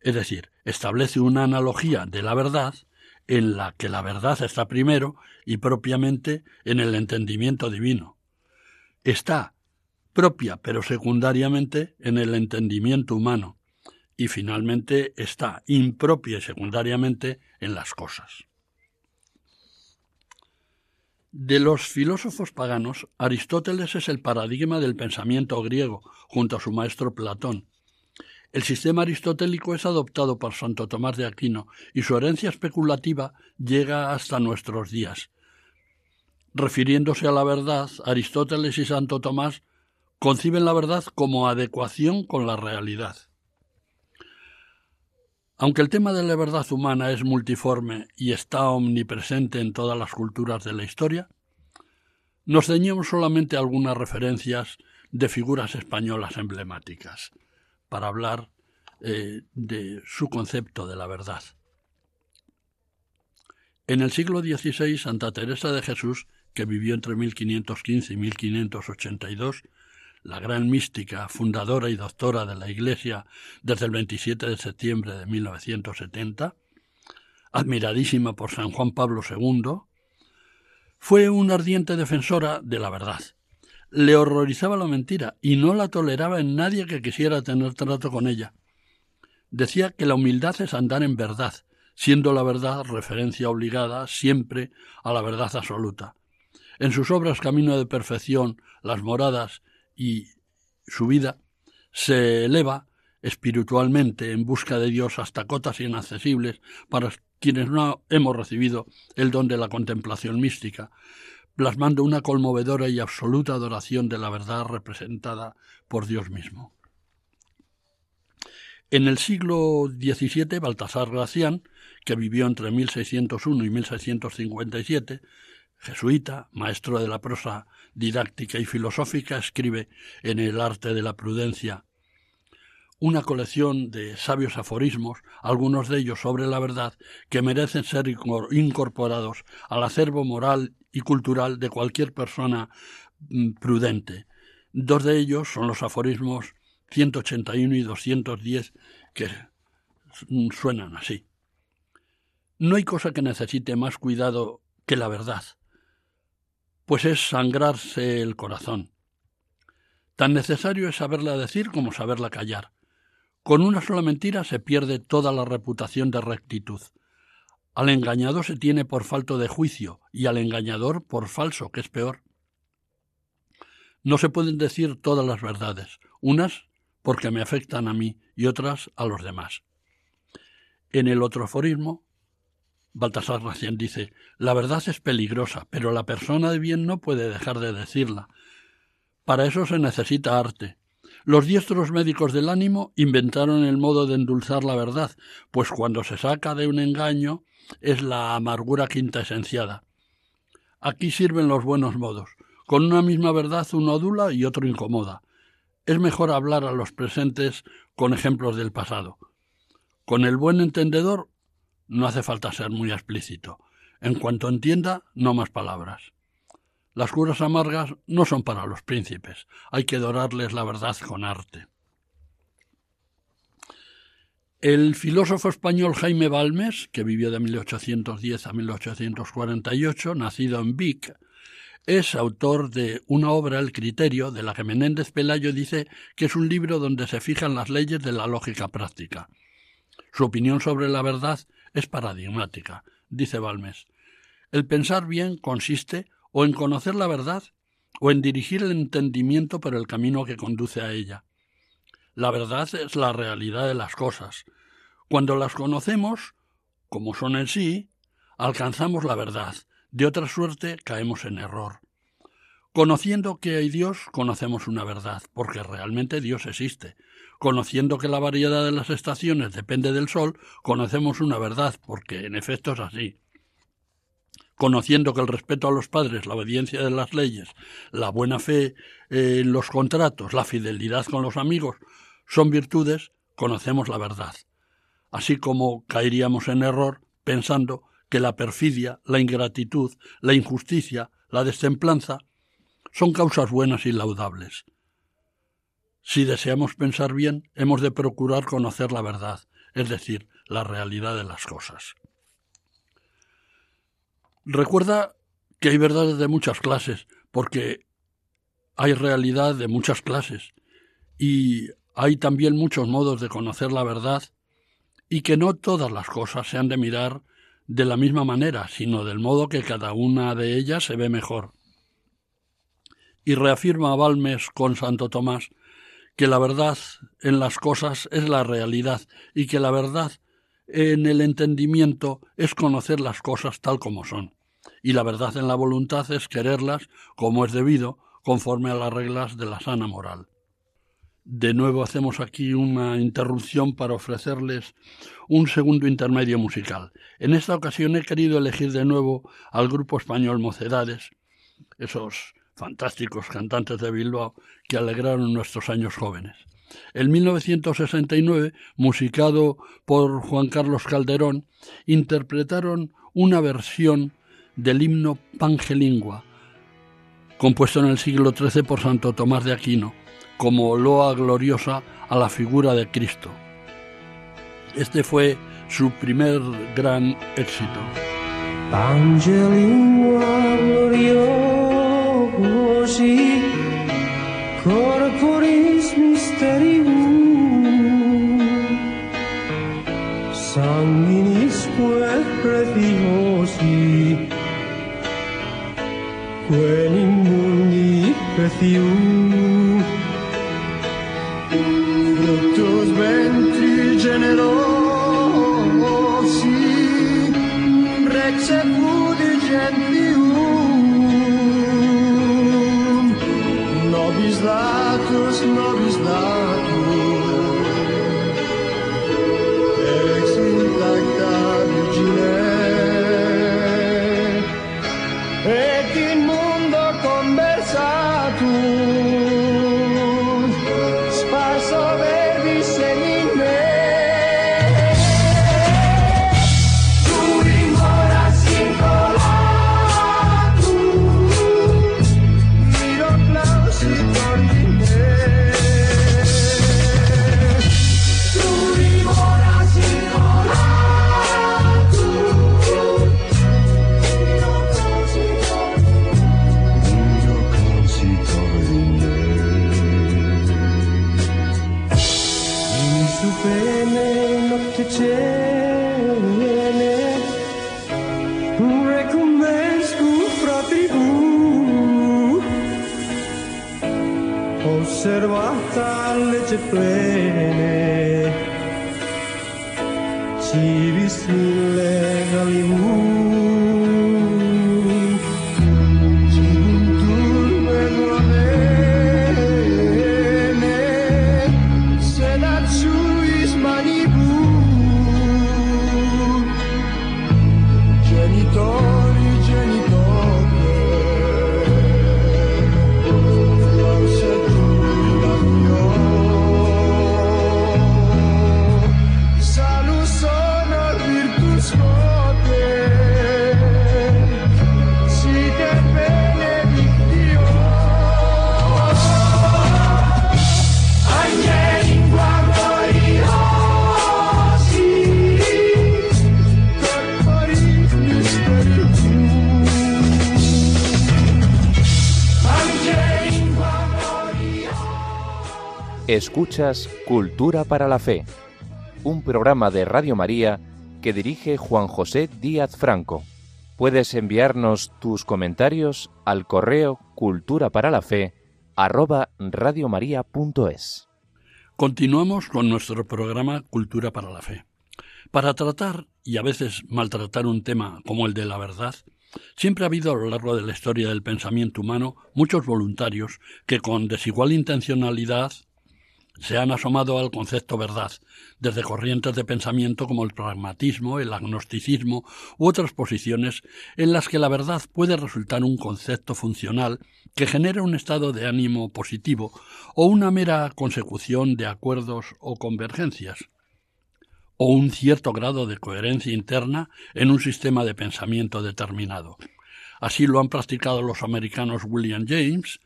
es decir, establece una analogía de la verdad en la que la verdad está primero y propiamente en el entendimiento divino. Está propia pero secundariamente en el entendimiento humano y finalmente está impropia y secundariamente en las cosas. De los filósofos paganos, Aristóteles es el paradigma del pensamiento griego, junto a su maestro Platón, el sistema aristotélico es adoptado por Santo Tomás de Aquino y su herencia especulativa llega hasta nuestros días. Refiriéndose a la verdad, Aristóteles y Santo Tomás conciben la verdad como adecuación con la realidad. Aunque el tema de la verdad humana es multiforme y está omnipresente en todas las culturas de la historia, nos ceñimos solamente a algunas referencias de figuras españolas emblemáticas para hablar eh, de su concepto de la verdad. En el siglo XVI, Santa Teresa de Jesús, que vivió entre 1515 y 1582, la gran mística, fundadora y doctora de la Iglesia desde el 27 de septiembre de 1970, admiradísima por San Juan Pablo II, fue una ardiente defensora de la verdad. Le horrorizaba la mentira y no la toleraba en nadie que quisiera tener trato con ella. Decía que la humildad es andar en verdad, siendo la verdad referencia obligada siempre a la verdad absoluta. En sus obras Camino de Perfección, Las Moradas y su vida se eleva espiritualmente en busca de Dios hasta cotas inaccesibles para quienes no hemos recibido el don de la contemplación mística, plasmando una conmovedora y absoluta adoración de la verdad representada por Dios mismo. En el siglo XVII, Baltasar Gracián, que vivió entre 1601 y 1657, jesuita, maestro de la prosa didáctica y filosófica, escribe en El arte de la prudencia una colección de sabios aforismos, algunos de ellos sobre la verdad, que merecen ser incorporados al acervo moral y cultural de cualquier persona mm, prudente. Dos de ellos son los aforismos 181 y 210 que suenan así. No hay cosa que necesite más cuidado que la verdad, pues es sangrarse el corazón. Tan necesario es saberla decir como saberla callar. Con una sola mentira se pierde toda la reputación de rectitud. Al engañado se tiene por falto de juicio y al engañador por falso, que es peor. No se pueden decir todas las verdades, unas porque me afectan a mí y otras a los demás. En el otro aforismo, Baltasar recién dice, la verdad es peligrosa, pero la persona de bien no puede dejar de decirla. Para eso se necesita arte. Los diestros médicos del ánimo inventaron el modo de endulzar la verdad, pues cuando se saca de un engaño es la amargura quinta esenciada. Aquí sirven los buenos modos. Con una misma verdad uno adula y otro incomoda. Es mejor hablar a los presentes con ejemplos del pasado. Con el buen entendedor no hace falta ser muy explícito. En cuanto entienda, no más palabras. Las curas amargas no son para los príncipes, hay que dorarles la verdad con arte. El filósofo español Jaime Balmes, que vivió de 1810 a 1848, nacido en Vic, es autor de una obra, El Criterio, de la que Menéndez Pelayo dice que es un libro donde se fijan las leyes de la lógica práctica. Su opinión sobre la verdad es paradigmática, dice Balmes. El pensar bien consiste o en conocer la verdad o en dirigir el entendimiento por el camino que conduce a ella. La verdad es la realidad de las cosas. Cuando las conocemos, como son en sí, alcanzamos la verdad. De otra suerte caemos en error. Conociendo que hay Dios, conocemos una verdad, porque realmente Dios existe. Conociendo que la variedad de las estaciones depende del Sol, conocemos una verdad, porque en efecto es así. Conociendo que el respeto a los padres, la obediencia de las leyes, la buena fe en los contratos, la fidelidad con los amigos, son virtudes, conocemos la verdad. Así como caeríamos en error pensando que la perfidia, la ingratitud, la injusticia, la destemplanza, son causas buenas y laudables. Si deseamos pensar bien, hemos de procurar conocer la verdad, es decir, la realidad de las cosas. Recuerda que hay verdades de muchas clases, porque hay realidad de muchas clases, y hay también muchos modos de conocer la verdad, y que no todas las cosas se han de mirar de la misma manera, sino del modo que cada una de ellas se ve mejor. Y reafirma Balmes con Santo Tomás que la verdad en las cosas es la realidad y que la verdad en el entendimiento es conocer las cosas tal como son. y la verdad en la voluntad es quererlas como es debido, conforme a las reglas de la sana moral. De nuevo hacemos aquí una interrupción para ofrecerles un segundo intermedio musical. En esta ocasión he querido elegir de nuevo al grupo español Mocedades, esos fantásticos cantantes de Bilbao que alegraron nuestros años jóvenes. En 1969, musicado por Juan Carlos Calderón, interpretaron una versión del himno Pangelingua, compuesto en el siglo XIII por Santo Tomás de Aquino, como loa gloriosa a la figura de Cristo. Este fue su primer gran éxito. Corporis mysterium sanguinisque preciosi quel in mundi precium Escuchas Cultura para la Fe, un programa de Radio María que dirige Juan José Díaz Franco. Puedes enviarnos tus comentarios al correo culturaparalafe arroba radiomaria.es. Continuamos con nuestro programa Cultura para la Fe. Para tratar y a veces maltratar un tema como el de la verdad, siempre ha habido a lo largo de la historia del pensamiento humano muchos voluntarios que con desigual intencionalidad se han asomado al concepto verdad, desde corrientes de pensamiento como el pragmatismo, el agnosticismo u otras posiciones en las que la verdad puede resultar un concepto funcional que genera un estado de ánimo positivo o una mera consecución de acuerdos o convergencias, o un cierto grado de coherencia interna en un sistema de pensamiento determinado. Así lo han practicado los americanos William James,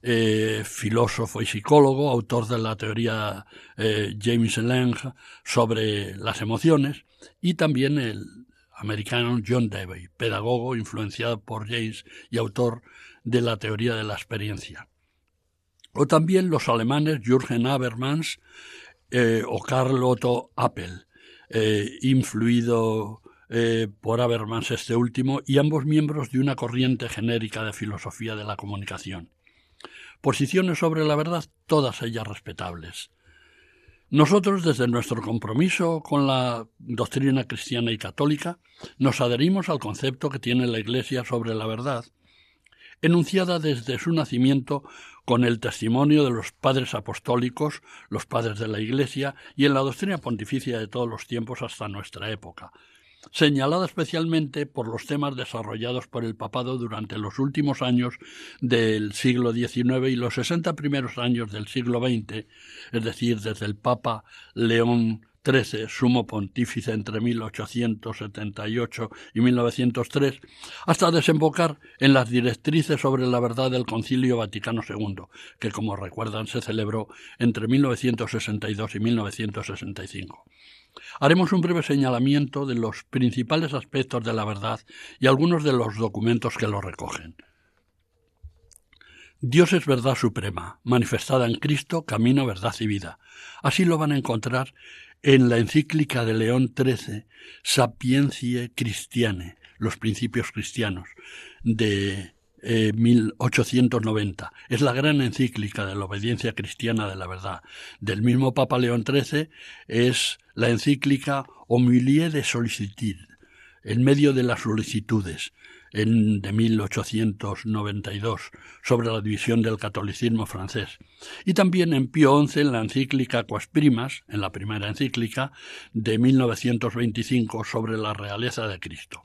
eh, filósofo y psicólogo, autor de la teoría eh, James Lange sobre las emociones, y también el americano John Dewey, pedagogo influenciado por James y autor de la teoría de la experiencia. O también los alemanes Jürgen Habermas eh, o Karl Otto Appel, influido por Habermas este último, y ambos miembros de una corriente genérica de filosofía de la comunicación posiciones sobre la verdad, todas ellas respetables. Nosotros, desde nuestro compromiso con la doctrina cristiana y católica, nos adherimos al concepto que tiene la Iglesia sobre la verdad, enunciada desde su nacimiento con el testimonio de los padres apostólicos, los padres de la Iglesia, y en la doctrina pontificia de todos los tiempos hasta nuestra época, señalada especialmente por los temas desarrollados por el papado durante los últimos años del siglo XIX y los sesenta primeros años del siglo XX, es decir, desde el Papa León XIII, sumo pontífice entre 1878 y 1903, hasta desembocar en las directrices sobre la verdad del Concilio Vaticano II, que, como recuerdan, se celebró entre 1962 y 1965. Haremos un breve señalamiento de los principales aspectos de la verdad y algunos de los documentos que lo recogen. Dios es verdad suprema, manifestada en Cristo, camino, verdad y vida. Así lo van a encontrar en la encíclica de León XIII, Sapientiae Christiane, los principios cristianos, de 1890. Eh, es la gran encíclica de la obediencia cristiana de la verdad. Del mismo Papa León XIII es la encíclica Homilie de Solicitud, en medio de las solicitudes, en, de 1892, sobre la división del catolicismo francés. Y también en Pío XI en la encíclica Quas Primas, en la primera encíclica, de 1925, sobre la realeza de Cristo.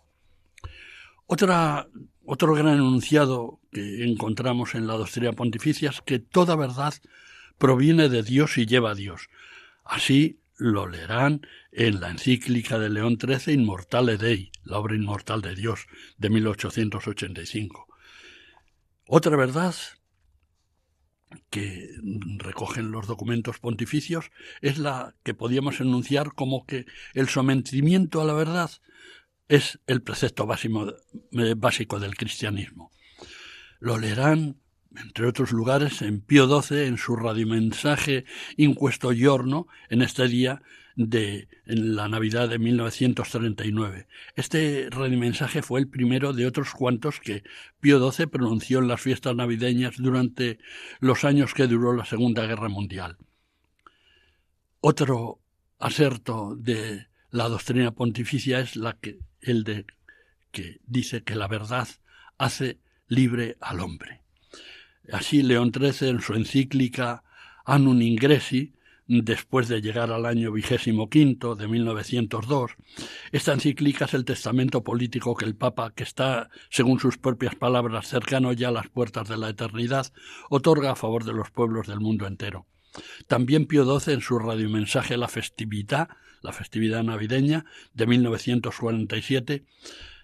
Otra otro gran enunciado que encontramos en la doctrina pontificia es que toda verdad proviene de Dios y lleva a Dios. Así lo leerán en la encíclica de León XIII Inmortale Dei, la obra inmortal de Dios, de 1885. Otra verdad que recogen los documentos pontificios es la que podíamos enunciar como que el sometimiento a la verdad es el precepto eh, básico del cristianismo. Lo leerán, entre otros lugares, en Pío XII, en su radiomensaje Inquesto Giorno, en este día de la Navidad de 1939. Este radiomensaje fue el primero de otros cuantos que Pío XII pronunció en las fiestas navideñas durante los años que duró la Segunda Guerra Mundial. Otro aserto de la doctrina pontificia es la que el de que dice que la verdad hace libre al hombre. Así León XIII en su encíclica Annum Ingressi, después de llegar al año vigésimo quinto de 1902, esta encíclica es el testamento político que el Papa, que está, según sus propias palabras, cercano ya a las puertas de la eternidad, otorga a favor de los pueblos del mundo entero. También Pío XII en su radiomensaje La Festividad, la festividad navideña de 1947,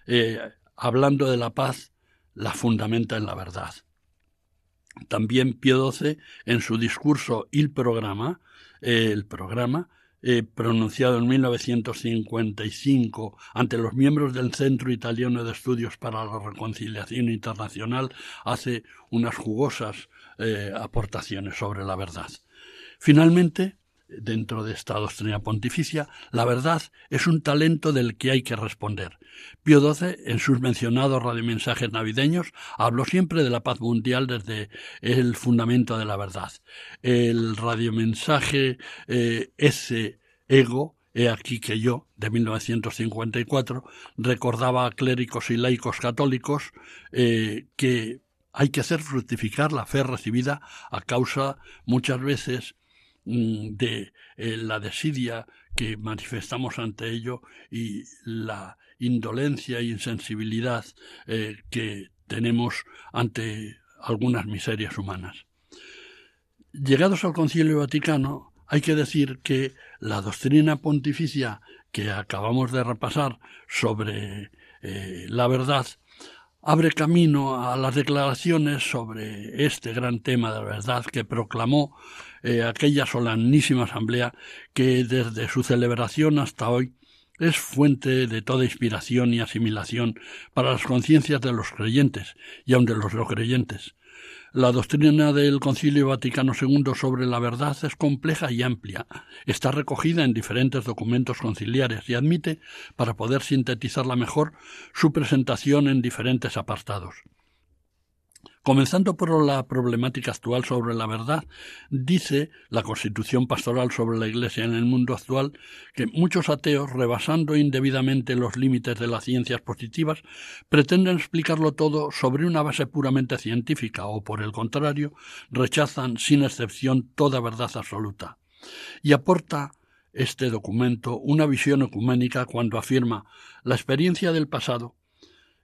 eh, hablando de la paz, la fundamenta en la verdad. También Pío XII, en su discurso Il Programa, eh, el programa, eh, pronunciado en 1955 ante los miembros del Centro Italiano de Estudios para la Reconciliación Internacional, hace unas jugosas aportaciones sobre la verdad. Finalmente, dentro de esta doctrina pontificia, la verdad es un talento del que hay que responder. Pío XII, en sus mencionados radiomensajes navideños, habló siempre de la paz mundial desde el fundamento de la verdad. El radiomensaje eh, ese ego He aquí que yo, de 1954, recordaba a clérigos y laicos católicos eh, que hay que hacer fructificar la fe recibida a causa muchas veces de eh, la desidia que manifestamos ante ello y la indolencia e insensibilidad eh, que tenemos ante algunas miserias humanas. Llegados al Concilio Vaticano, hay que decir que la doctrina pontificia que acabamos de repasar sobre eh, la verdad abre camino a las declaraciones sobre este gran tema de la verdad que proclamó eh, aquella solemnísima asamblea que desde su celebración hasta hoy es fuente de toda inspiración y asimilación para las conciencias de los creyentes y aun de los no creyentes. La doctrina del Concilio Vaticano II sobre la verdad es compleja y amplia. Está recogida en diferentes documentos conciliares y admite, para poder sintetizarla mejor, su presentación en diferentes apartados. Comenzando por la problemática actual sobre la verdad, dice la Constitución Pastoral sobre la Iglesia en el mundo actual que muchos ateos, rebasando indebidamente los límites de las ciencias positivas, pretenden explicarlo todo sobre una base puramente científica o, por el contrario, rechazan sin excepción toda verdad absoluta. Y aporta este documento una visión ecuménica cuando afirma la experiencia del pasado,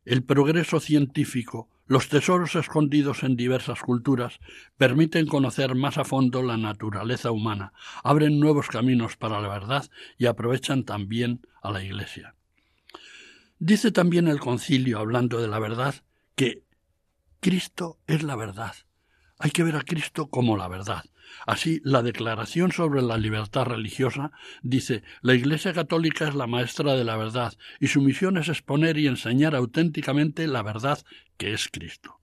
el progreso científico, los tesoros escondidos en diversas culturas permiten conocer más a fondo la naturaleza humana, abren nuevos caminos para la verdad y aprovechan también a la Iglesia. Dice también el concilio, hablando de la verdad, que Cristo es la verdad. Hay que ver a Cristo como la verdad. Así, la Declaración sobre la Libertad Religiosa dice La Iglesia Católica es la maestra de la verdad y su misión es exponer y enseñar auténticamente la verdad que es Cristo.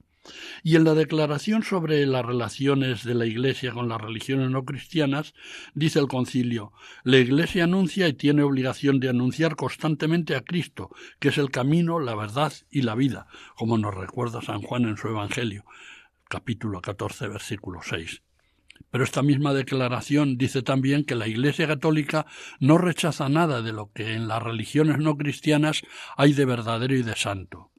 Y en la declaración sobre las relaciones de la Iglesia con las religiones no cristianas, dice el concilio, la Iglesia anuncia y tiene obligación de anunciar constantemente a Cristo, que es el camino, la verdad y la vida, como nos recuerda San Juan en su Evangelio, capítulo 14, versículo 6. Pero esta misma declaración dice también que la Iglesia católica no rechaza nada de lo que en las religiones no cristianas hay de verdadero y de santo.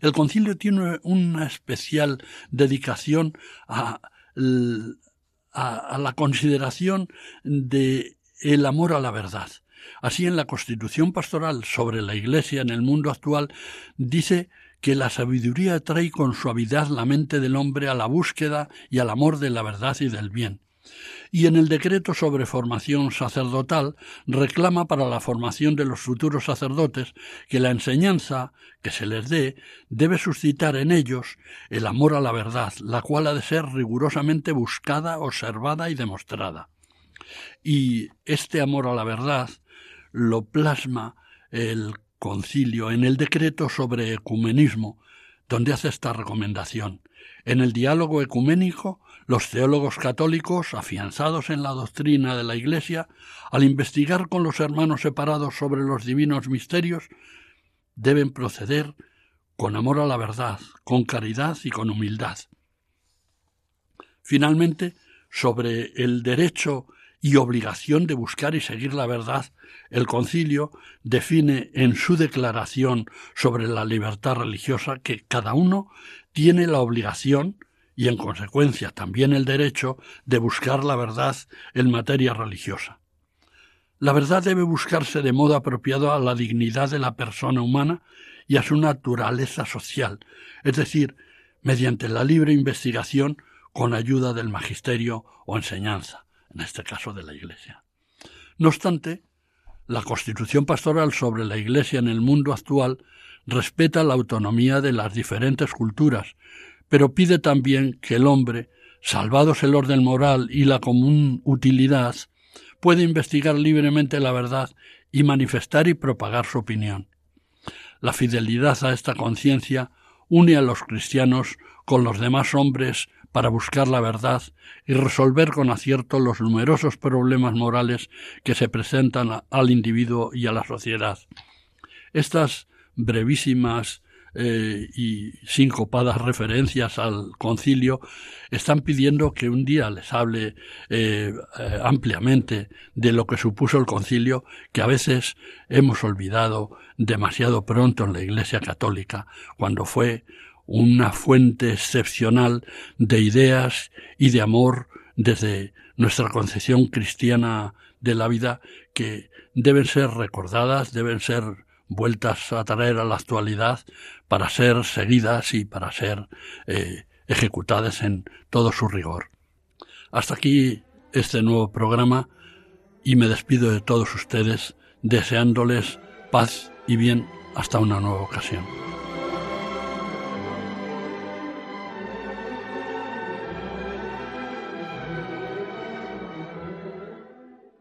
El concilio tiene una especial dedicación a, la consideración de el amor a la verdad. Así en la Constitución Pastoral sobre la Iglesia en el mundo actual dice que la sabiduría trae con suavidad la mente del hombre a la búsqueda y al amor de la verdad y del bien. Y en el decreto sobre formación sacerdotal reclama para la formación de los futuros sacerdotes que la enseñanza que se les dé debe suscitar en ellos el amor a la verdad, la cual ha de ser rigurosamente buscada, observada y demostrada. Y este amor a la verdad lo plasma el concilio, en el decreto sobre ecumenismo, donde hace esta recomendación. En el diálogo ecuménico, los teólogos católicos, afianzados en la doctrina de la Iglesia, al investigar con los hermanos separados sobre los divinos misterios, deben proceder con amor a la verdad, con caridad y con humildad. Finalmente, sobre el derecho y obligación de buscar y seguir la verdad, el concilio define en su declaración sobre la libertad religiosa que cada uno tiene la obligación y en consecuencia también el derecho de buscar la verdad en materia religiosa. La verdad debe buscarse de modo apropiado a la dignidad de la persona humana y a su naturaleza social, es decir, mediante la libre investigación con ayuda del magisterio o enseñanza en este caso de la Iglesia. No obstante, la Constitución pastoral sobre la Iglesia en el mundo actual respeta la autonomía de las diferentes culturas, pero pide también que el hombre, salvados el orden moral y la común utilidad, puede investigar libremente la verdad y manifestar y propagar su opinión. La fidelidad a esta conciencia une a los cristianos con los demás hombres para buscar la verdad y resolver con acierto los numerosos problemas morales que se presentan al individuo y a la sociedad. Estas brevísimas eh, y sincopadas referencias al concilio están pidiendo que un día les hable eh, eh, ampliamente de lo que supuso el concilio que a veces hemos olvidado demasiado pronto en la Iglesia católica, cuando fue una fuente excepcional de ideas y de amor desde nuestra concepción cristiana de la vida que deben ser recordadas, deben ser vueltas a traer a la actualidad para ser seguidas y para ser eh, ejecutadas en todo su rigor. Hasta aquí este nuevo programa y me despido de todos ustedes deseándoles paz y bien hasta una nueva ocasión.